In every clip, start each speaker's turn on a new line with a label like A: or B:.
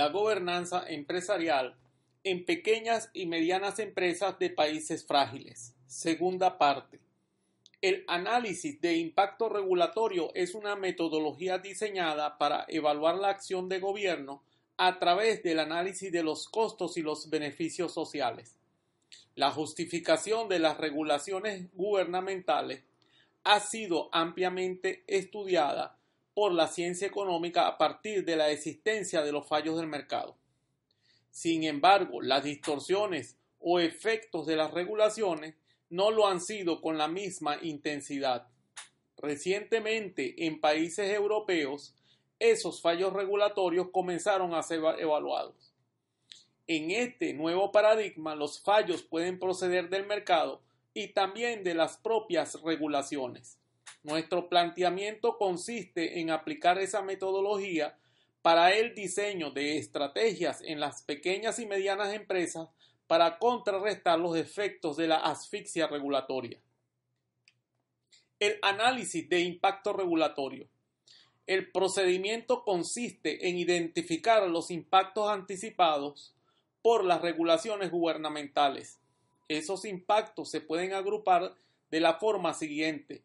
A: La gobernanza empresarial en pequeñas y medianas empresas de países frágiles. Segunda parte. El análisis de impacto regulatorio es una metodología diseñada para evaluar la acción de gobierno a través del análisis de los costos y los beneficios sociales. La justificación de las regulaciones gubernamentales ha sido ampliamente estudiada por la ciencia económica a partir de la existencia de los fallos del mercado. Sin embargo, las distorsiones o efectos de las regulaciones no lo han sido con la misma intensidad. Recientemente, en países europeos, esos fallos regulatorios comenzaron a ser evaluados. En este nuevo paradigma, los fallos pueden proceder del mercado y también de las propias regulaciones. Nuestro planteamiento consiste en aplicar esa metodología para el diseño de estrategias en las pequeñas y medianas empresas para contrarrestar los efectos de la asfixia regulatoria. El análisis de impacto regulatorio. El procedimiento consiste en identificar los impactos anticipados por las regulaciones gubernamentales. Esos impactos se pueden agrupar de la forma siguiente.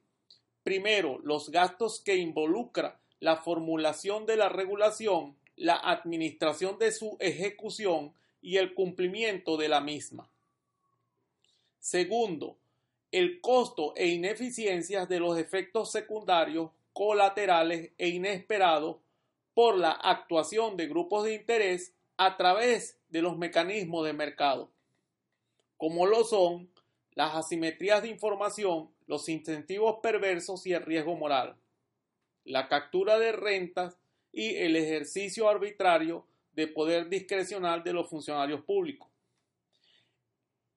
A: Primero, los gastos que involucra la formulación de la regulación, la administración de su ejecución y el cumplimiento de la misma. Segundo, el costo e ineficiencias de los efectos secundarios, colaterales e inesperados por la actuación de grupos de interés a través de los mecanismos de mercado, como lo son las asimetrías de información, los incentivos perversos y el riesgo moral, la captura de rentas y el ejercicio arbitrario de poder discrecional de los funcionarios públicos.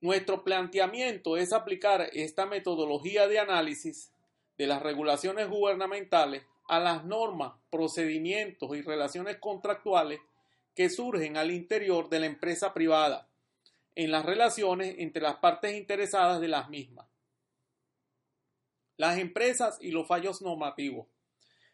A: Nuestro planteamiento es aplicar esta metodología de análisis de las regulaciones gubernamentales a las normas, procedimientos y relaciones contractuales que surgen al interior de la empresa privada, en las relaciones entre las partes interesadas de las mismas. Las empresas y los fallos normativos.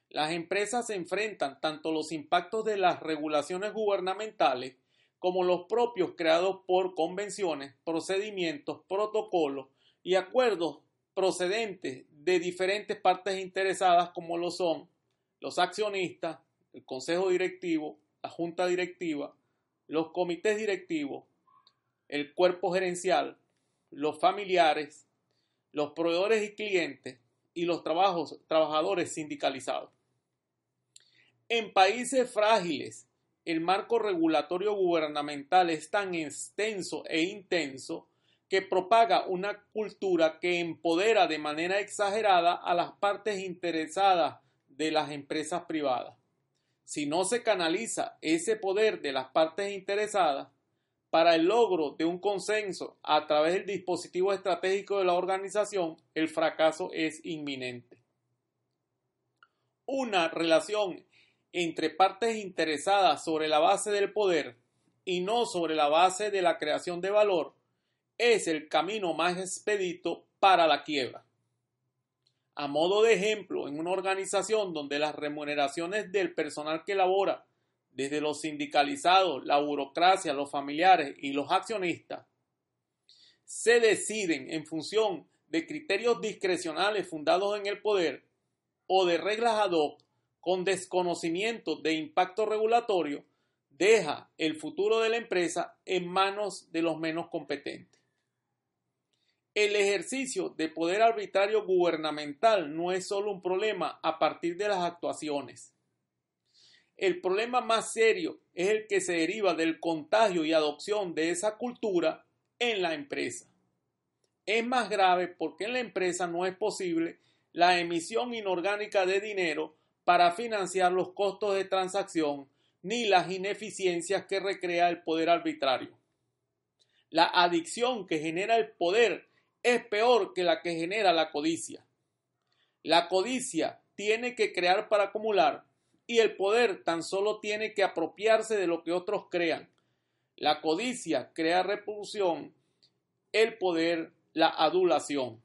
A: Las empresas enfrentan tanto los impactos de las regulaciones gubernamentales como los propios creados por convenciones, procedimientos, protocolos y acuerdos procedentes de diferentes partes interesadas como lo son los accionistas, el consejo directivo, la junta directiva, los comités directivos, el cuerpo gerencial, los familiares, los proveedores y clientes y los trabajos, trabajadores sindicalizados. En países frágiles, el marco regulatorio gubernamental es tan extenso e intenso que propaga una cultura que empodera de manera exagerada a las partes interesadas de las empresas privadas. Si no se canaliza ese poder de las partes interesadas, para el logro de un consenso a través del dispositivo estratégico de la organización, el fracaso es inminente. Una relación entre partes interesadas sobre la base del poder y no sobre la base de la creación de valor es el camino más expedito para la quiebra. A modo de ejemplo, en una organización donde las remuneraciones del personal que labora desde los sindicalizados, la burocracia, los familiares y los accionistas, se deciden en función de criterios discrecionales fundados en el poder o de reglas ad hoc con desconocimiento de impacto regulatorio, deja el futuro de la empresa en manos de los menos competentes. El ejercicio de poder arbitrario gubernamental no es solo un problema a partir de las actuaciones el problema más serio es el que se deriva del contagio y adopción de esa cultura en la empresa. Es más grave porque en la empresa no es posible la emisión inorgánica de dinero para financiar los costos de transacción ni las ineficiencias que recrea el poder arbitrario. La adicción que genera el poder es peor que la que genera la codicia. La codicia tiene que crear para acumular y el poder tan solo tiene que apropiarse de lo que otros crean. La codicia crea repulsión, el poder la adulación.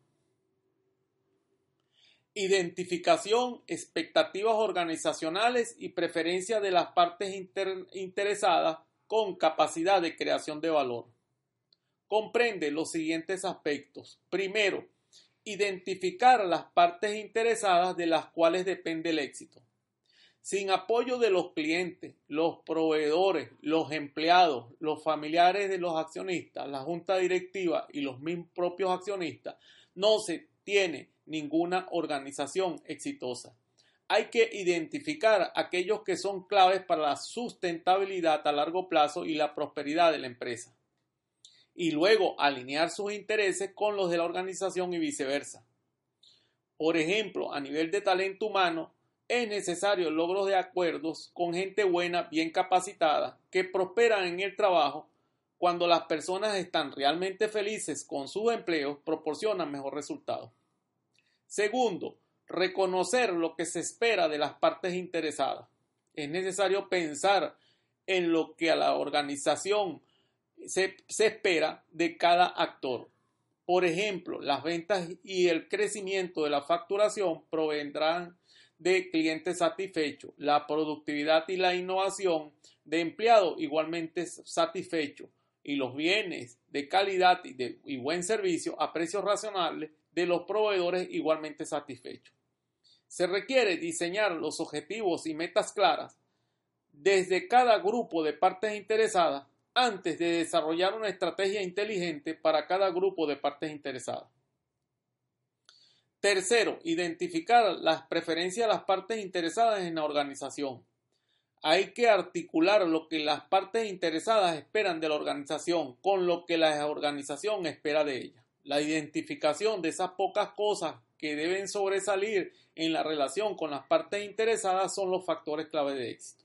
A: Identificación, expectativas organizacionales y preferencias de las partes interesadas con capacidad de creación de valor. Comprende los siguientes aspectos. Primero, identificar las partes interesadas de las cuales depende el éxito. Sin apoyo de los clientes, los proveedores, los empleados, los familiares de los accionistas, la junta directiva y los mismos propios accionistas, no se tiene ninguna organización exitosa. Hay que identificar aquellos que son claves para la sustentabilidad a largo plazo y la prosperidad de la empresa. Y luego alinear sus intereses con los de la organización y viceversa. Por ejemplo, a nivel de talento humano, es necesario el logro de acuerdos con gente buena, bien capacitada, que prosperan en el trabajo. Cuando las personas están realmente felices con sus empleos, proporcionan mejor resultado. Segundo, reconocer lo que se espera de las partes interesadas. Es necesario pensar en lo que a la organización se, se espera de cada actor. Por ejemplo, las ventas y el crecimiento de la facturación provendrán de clientes satisfechos, la productividad y la innovación de empleados igualmente satisfechos y los bienes de calidad y, de, y buen servicio a precios racionales de los proveedores igualmente satisfechos. Se requiere diseñar los objetivos y metas claras desde cada grupo de partes interesadas antes de desarrollar una estrategia inteligente para cada grupo de partes interesadas. Tercero, identificar las preferencias de las partes interesadas en la organización. Hay que articular lo que las partes interesadas esperan de la organización con lo que la organización espera de ella. La identificación de esas pocas cosas que deben sobresalir en la relación con las partes interesadas son los factores clave de éxito.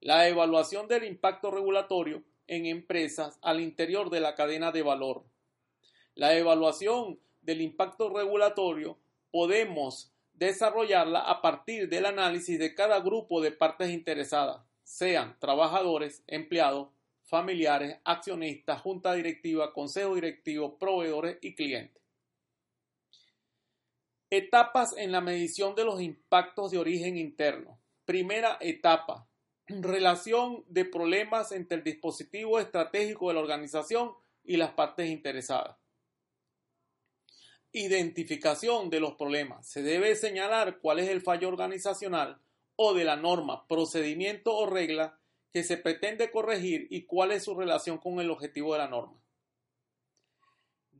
A: La evaluación del impacto regulatorio en empresas al interior de la cadena de valor. La evaluación del impacto regulatorio podemos desarrollarla a partir del análisis de cada grupo de partes interesadas, sean trabajadores, empleados, familiares, accionistas, junta directiva, consejo directivo, proveedores y clientes. Etapas en la medición de los impactos de origen interno. Primera etapa. Relación de problemas entre el dispositivo estratégico de la organización y las partes interesadas. Identificación de los problemas. Se debe señalar cuál es el fallo organizacional o de la norma, procedimiento o regla que se pretende corregir y cuál es su relación con el objetivo de la norma.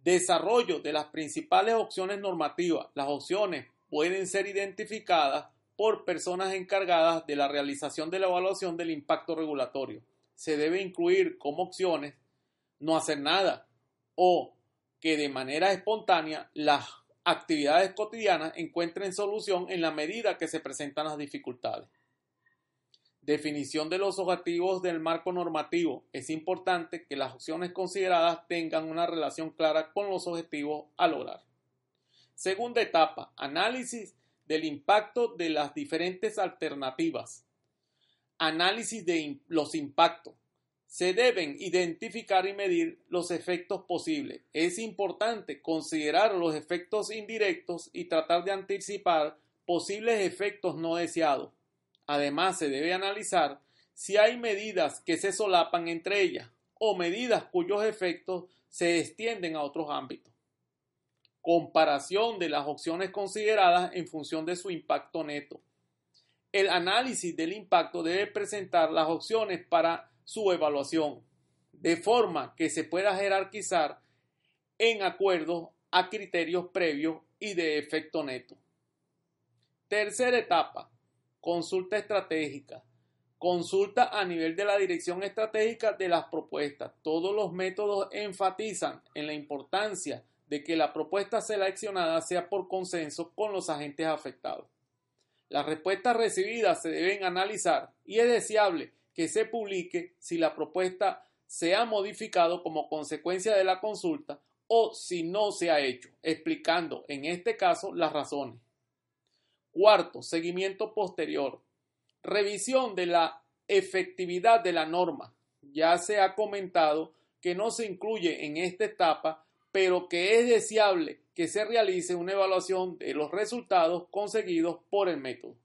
A: Desarrollo de las principales opciones normativas. Las opciones pueden ser identificadas por personas encargadas de la realización de la evaluación del impacto regulatorio. Se debe incluir como opciones no hacer nada o que de manera espontánea las actividades cotidianas encuentren solución en la medida que se presentan las dificultades. Definición de los objetivos del marco normativo. Es importante que las opciones consideradas tengan una relación clara con los objetivos a lograr. Segunda etapa, análisis del impacto de las diferentes alternativas. Análisis de los impactos se deben identificar y medir los efectos posibles. Es importante considerar los efectos indirectos y tratar de anticipar posibles efectos no deseados. Además, se debe analizar si hay medidas que se solapan entre ellas o medidas cuyos efectos se extienden a otros ámbitos. Comparación de las opciones consideradas en función de su impacto neto. El análisis del impacto debe presentar las opciones para su evaluación, de forma que se pueda jerarquizar en acuerdo a criterios previos y de efecto neto. Tercera etapa, consulta estratégica. Consulta a nivel de la dirección estratégica de las propuestas. Todos los métodos enfatizan en la importancia de que la propuesta seleccionada sea por consenso con los agentes afectados. Las respuestas recibidas se deben analizar y es deseable que se publique si la propuesta se ha modificado como consecuencia de la consulta o si no se ha hecho, explicando en este caso las razones. Cuarto, seguimiento posterior. Revisión de la efectividad de la norma. Ya se ha comentado que no se incluye en esta etapa, pero que es deseable que se realice una evaluación de los resultados conseguidos por el método.